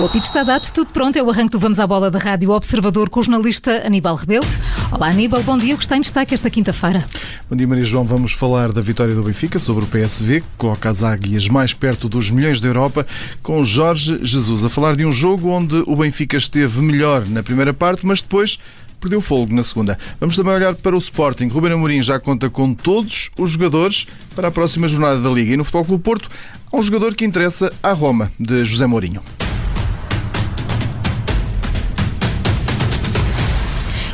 O apito está dado, tudo pronto. É o arranque do Vamos à Bola da Rádio Observador com o jornalista Aníbal Rebelo. Olá, Aníbal, bom dia. O que está em destaque esta quinta-feira? Bom dia, Maria João. Vamos falar da vitória do Benfica sobre o PSV, que coloca as águias mais perto dos milhões da Europa, com Jorge Jesus a falar de um jogo onde o Benfica esteve melhor na primeira parte, mas depois perdeu fogo na segunda. Vamos também olhar para o Sporting. Ruben Amorim já conta com todos os jogadores para a próxima jornada da Liga. E no Futebol Clube Porto, há um jogador que interessa à Roma, de José Mourinho.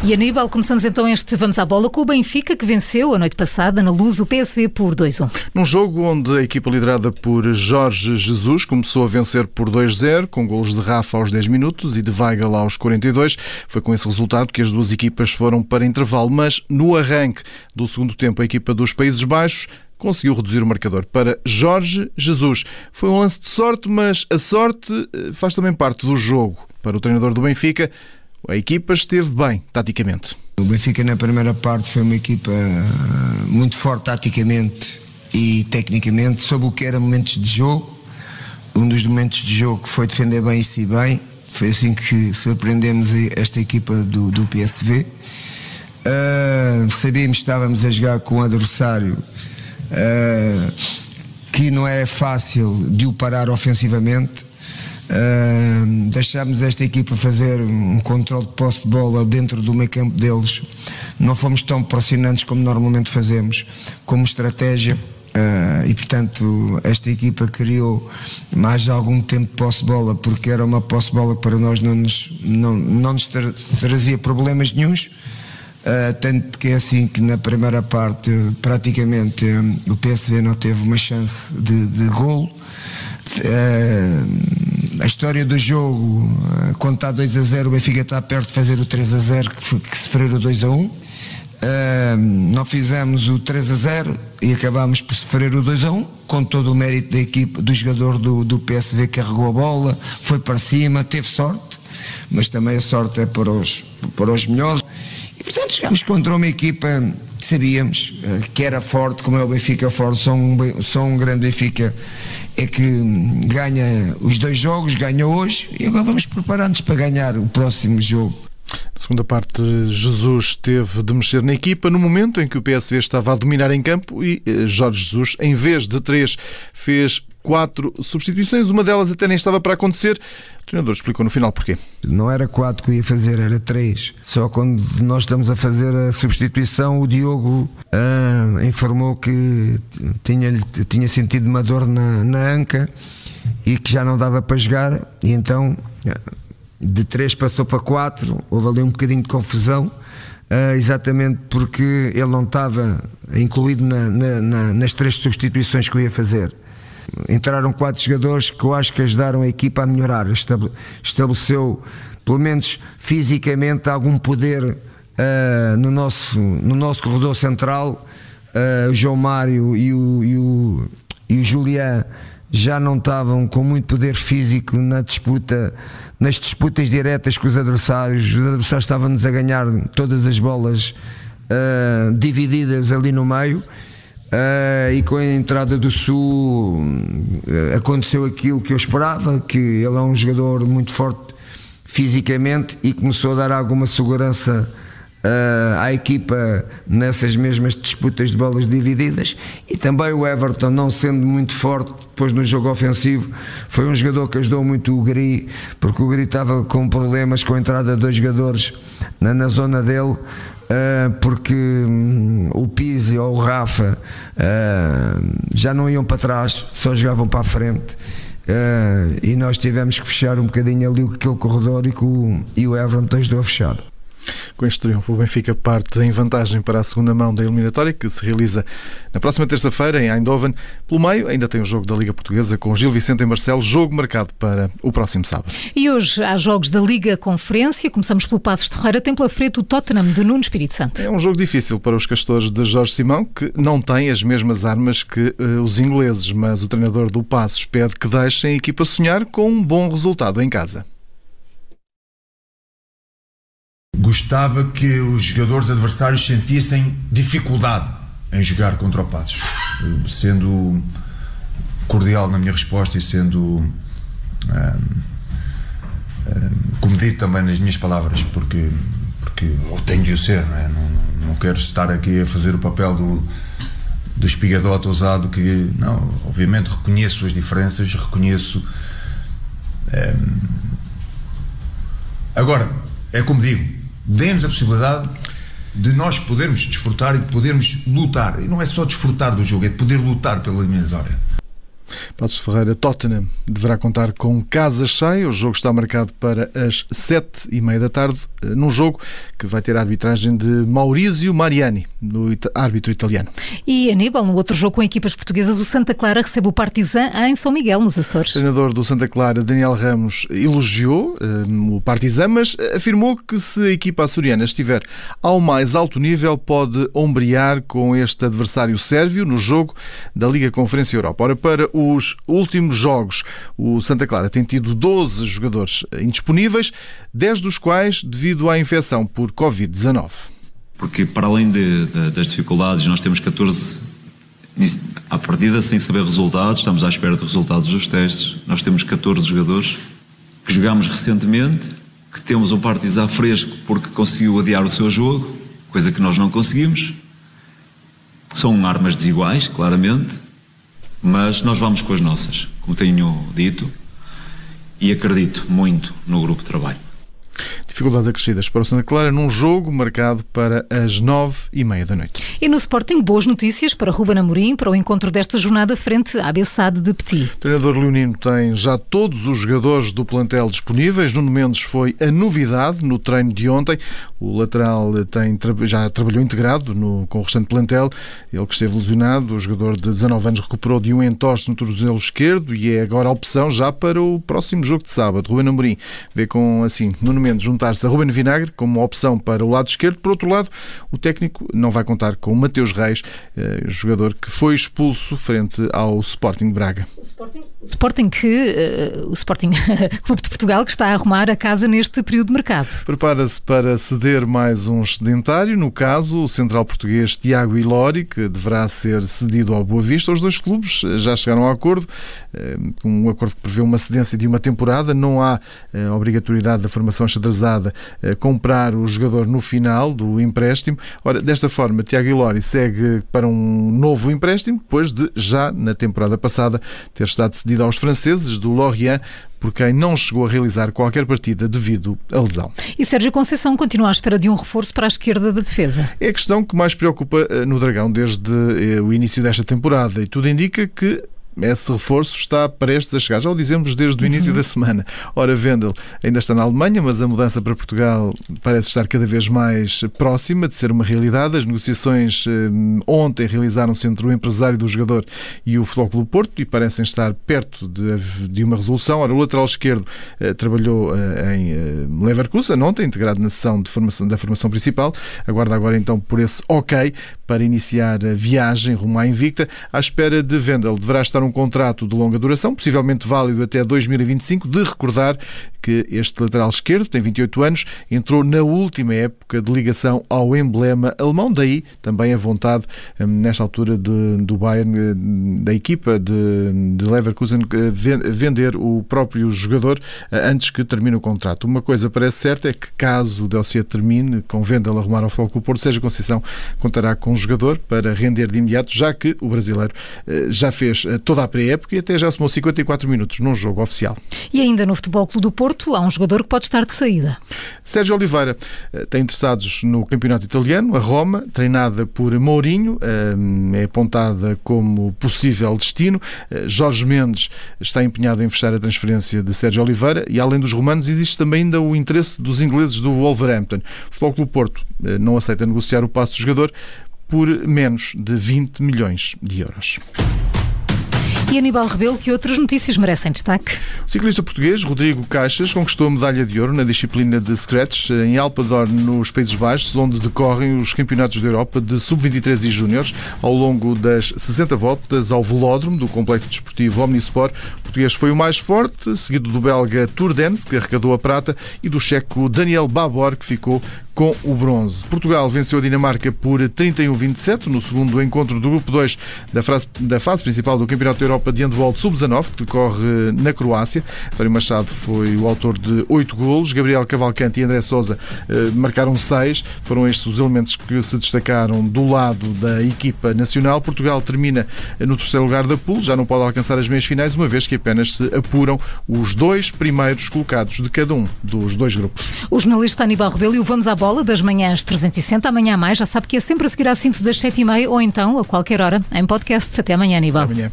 E Aníbal, começamos então este Vamos à Bola com o Benfica, que venceu a noite passada na luz o PSV por 2-1. Num jogo onde a equipa liderada por Jorge Jesus começou a vencer por 2-0, com golos de Rafa aos 10 minutos e de Weigl aos 42. Foi com esse resultado que as duas equipas foram para intervalo, mas no arranque do segundo tempo, a equipa dos Países Baixos conseguiu reduzir o marcador para Jorge Jesus. Foi um lance de sorte, mas a sorte eh, faz também parte do jogo. Para o treinador do Benfica, a equipa esteve bem, taticamente. O Benfica na primeira parte foi uma equipa eh, muito forte taticamente e tecnicamente, sobre o que era momentos de jogo. Um dos momentos de jogo foi defender bem e se bem. Foi assim que surpreendemos esta equipa do, do PSV. Uh, eh, sabíamos que estávamos a jogar com um adversário uh, que não era fácil de o parar ofensivamente Deixámos esta equipa fazer um controle de posse de bola dentro do meio campo deles. Não fomos tão pressionantes como normalmente fazemos, como estratégia. Uh, e portanto, esta equipa criou mais algum tempo de posse de bola, porque era uma posse de bola que para nós não nos, não, não nos tra trazia problemas nenhums. Uh, tanto que é assim que na primeira parte praticamente um, o PSV não teve uma chance de, de golo. Uh, a história do jogo, eh, quando está 2 a 0, o Benfica está perto de fazer o 3 a 0, que, que sofrer o 2 a 1. Uh, eh, não fizemos o 3 a 0 e acabámos por sofrer o 2 a 1 com todo o mérito da equipe, do jogador do, do PSV carregou a bola, foi para cima, teve sorte, mas também a sorte é para os, para os melhores. E portanto chegámos contra uma equipa que sabíamos uh, que era forte, como é o Benfica forte, são um, são um grande Benfica é que ganha os dois jogos, ganha hoje e agora vamos preparar-nos para ganhar o próximo jogo. Na segunda parte, Jesus teve de mexer na equipa no momento em que o PSV estava a dominar em campo e eh, Jorge Jesus, em vez de três, fez quatro substituições. Uma delas até nem estava para acontecer. O treinador explicou no final porquê. Não era quatro que eu ia fazer, era três. Só quando nós estamos a fazer a substituição, o Diogo ah, informou que tinha, tinha sentido uma dor na, na anca e que já não dava para jogar. E então de 3 passou para 4, houve ali um bocadinho de confusão, uh, exatamente porque ele não estava incluído na, na, nas três substituições que eu ia fazer. Entraram quatro jogadores que eu acho que ajudaram a equipa a melhorar, estabeleceu, pelo menos fisicamente, algum poder uh, no, nosso, no nosso corredor central. Uh, o João Mário e o, e o, e o Julián já não estavam com muito poder físico na disputa, nas disputas diretas com os adversários. Os adversários estavam-nos a ganhar todas as bolas uh, divididas ali no meio. Uh, e com a entrada do Sul uh, aconteceu aquilo que eu esperava, que ele é um jogador muito forte fisicamente e começou a dar alguma segurança uh, à equipa nessas mesmas disputas de bolas divididas e também o Everton, não sendo muito forte depois no jogo ofensivo, foi um jogador que ajudou muito o Gri, porque o Gri estava com problemas com a entrada de dois jogadores na, na zona dele. Uh, porque um, o Pizzi ou o Rafa uh, já não iam para trás, só jogavam para a frente. Uh, e nós tivemos que fechar um bocadinho ali aquele corredor e, que o, e o Everton ajudou a fechar. Com este triunfo, o Benfica parte em vantagem para a segunda mão da eliminatória, que se realiza na próxima terça-feira em Eindhoven. Pelo meio, ainda tem o jogo da Liga Portuguesa com Gil Vicente em Marcelo, jogo marcado para o próximo sábado. E hoje há jogos da Liga Conferência. Começamos pelo Passos de Ferreira. Tem pela frente o Tottenham de Nuno Espírito Santo. É um jogo difícil para os castores de Jorge Simão, que não têm as mesmas armas que uh, os ingleses, mas o treinador do Passos pede que deixem a equipa sonhar com um bom resultado em casa gostava que os jogadores adversários sentissem dificuldade em jogar contra o Passos, sendo cordial na minha resposta e sendo comedido também nas minhas palavras, porque, porque eu tenho de o ser, não, é? não, não quero estar aqui a fazer o papel do, do espigadote ousado que, não, obviamente reconheço as diferenças, reconheço. agora, é como digo, dê-nos a possibilidade de nós podermos desfrutar e de podermos lutar. E não é só desfrutar do jogo, é de poder lutar pela eliminatória. Passos Ferreira, Tottenham deverá contar com casa cheia. O jogo está marcado para as sete e meia da tarde, eh, num jogo que vai ter a arbitragem de Maurizio Mariani, no árbitro italiano. E Aníbal, no outro jogo com equipas portuguesas, o Santa Clara recebe o Partizan em São Miguel, nos Açores. O treinador do Santa Clara, Daniel Ramos, elogiou um, eh, o Partizan, mas afirmou que se a equipa açoriana estiver ao mais alto nível, pode ombrear com este adversário sérvio no jogo da Liga Conferência Europa. Ora, para os últimos jogos, o Santa Clara tem tido 12 jogadores indisponíveis, 10 dos quais devido à infecção por Covid-19. Porque, para além de, de, das dificuldades, nós temos 14 à partida sem saber resultados, estamos à espera dos resultados dos testes. Nós temos 14 jogadores que jogámos recentemente, que temos um Partizan fresco porque conseguiu adiar o seu jogo, coisa que nós não conseguimos. São armas desiguais, claramente, mas nós vamos com as nossas, como tenho dito, e acredito muito no grupo de trabalho. Dificuldades acrescidas para o Santa Clara num jogo marcado para as nove e meia da noite. E no Sporting, boas notícias para Ruben Amorim para o encontro desta jornada frente à Bessade de Petit. O treinador leonino tem já todos os jogadores do plantel disponíveis. Nuno Mendes foi a novidade no treino de ontem. O lateral tem, já trabalhou integrado no, com o restante plantel. Ele que esteve lesionado, o jogador de 19 anos recuperou de um entorse no tornozelo esquerdo e é agora a opção já para o próximo jogo de sábado. Ruben Amorim vê com, assim, Nuno Mendes juntar-se a Ruben Vinagre como opção para o lado esquerdo. Por outro lado, o técnico não vai contar com Mateus Reis, eh, jogador que foi expulso frente ao Sporting Braga. O Sporting, o Sporting que uh, o Sporting Clube de Portugal que está a arrumar a casa neste período de mercado. Prepara-se para ceder mais um excedentário, no caso o central português Tiago Ilori, que deverá ser cedido ao Boa Vista. Os dois clubes já chegaram a acordo, um acordo que prevê uma cedência de uma temporada, não há obrigatoriedade da formação xadrezada comprar o jogador no final do empréstimo. Ora, desta forma, Tiago Ilori segue para um novo empréstimo, depois de já na temporada passada ter estado cedido aos franceses do Lorient por quem não chegou a realizar qualquer partida devido à lesão. E Sérgio Conceição continua à espera de um reforço para a esquerda da defesa. É a questão que mais preocupa eh, no Dragão desde eh, o início desta temporada e tudo indica que esse reforço está prestes a chegar. Já o dizemos desde o início uhum. da semana. Ora, Vendel ainda está na Alemanha, mas a mudança para Portugal parece estar cada vez mais próxima de ser uma realidade. As negociações eh, ontem realizaram-se entre o empresário do jogador e o Futebol Clube Porto e parecem estar perto de, de uma resolução. Ora, o lateral esquerdo eh, trabalhou eh, em eh, Leverkusen ontem, integrado na sessão de formação, da formação principal. Aguarda agora então por esse ok para iniciar a viagem rumo à Invicta. À espera de Vendel, deverá estar um contrato de longa duração, possivelmente válido até 2025. De recordar que este lateral esquerdo tem 28 anos, entrou na última época de ligação ao emblema alemão, daí também a vontade, hum, nesta altura de, do Bayern, eh, da equipa de, de Leverkusen, eh, vender o próprio jogador eh, antes que termine o contrato. Uma coisa parece certa é que caso o dossiê termine, com venda a arrumar ao Foco Porto, seja Conceição contará com um jogador para render de imediato, já que o brasileiro já fez toda a pré-época e até já somou 54 minutos num jogo oficial. E ainda no Futebol Clube do Porto, Porto há um jogador que pode estar de saída. Sérgio Oliveira eh, tem interessados no campeonato italiano, a Roma, treinada por Mourinho, eh, é apontada como possível destino. Eh, Jorge Mendes está empenhado em fechar a transferência de Sérgio Oliveira e, além dos romanos, existe também ainda o interesse dos ingleses do Wolverhampton. O Futebol Clube Porto não aceita negociar o passo do jogador por menos de 20 milhões de euros. E Aníbal Rebelo, que outras notícias merecem destaque? O ciclista português Rodrigo Caixas conquistou a medalha de ouro na disciplina de Scratch em Alpador, nos Países Baixos, onde decorrem os campeonatos da Europa de sub-23 e júniores. Ao longo das 60 voltas ao velódromo do complexo desportivo Omnisport, português foi o mais forte, seguido do belga Turdens, que arrecadou a prata, e do checo Daniel Babor, que ficou com o bronze. Portugal venceu a Dinamarca por 31-27 no segundo encontro do Grupo 2 da fase, da fase principal do Campeonato da Europa de Handball Sub-19, que decorre na Croácia. António Machado foi o autor de oito golos, Gabriel Cavalcante e André Sousa eh, marcaram seis. Foram estes os elementos que se destacaram do lado da equipa nacional. Portugal termina no terceiro lugar da pool, já não pode alcançar as meias finais, uma vez que apenas se apuram os dois primeiros colocados de cada um dos dois grupos. O jornalista Aníbal Rebelo e o Vamos à Bola bola das manhãs 360, amanhã mais. Já sabe que é sempre a seguir à síntese das 7h30 ou então a qualquer hora em podcast. Até amanhã, Aníbal. Até amanhã.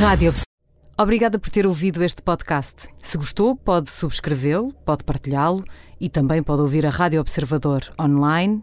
Rádio Obrigada por ter ouvido este podcast. Se gostou, pode subscrevê-lo, pode partilhá-lo e também pode ouvir a Rádio Observador online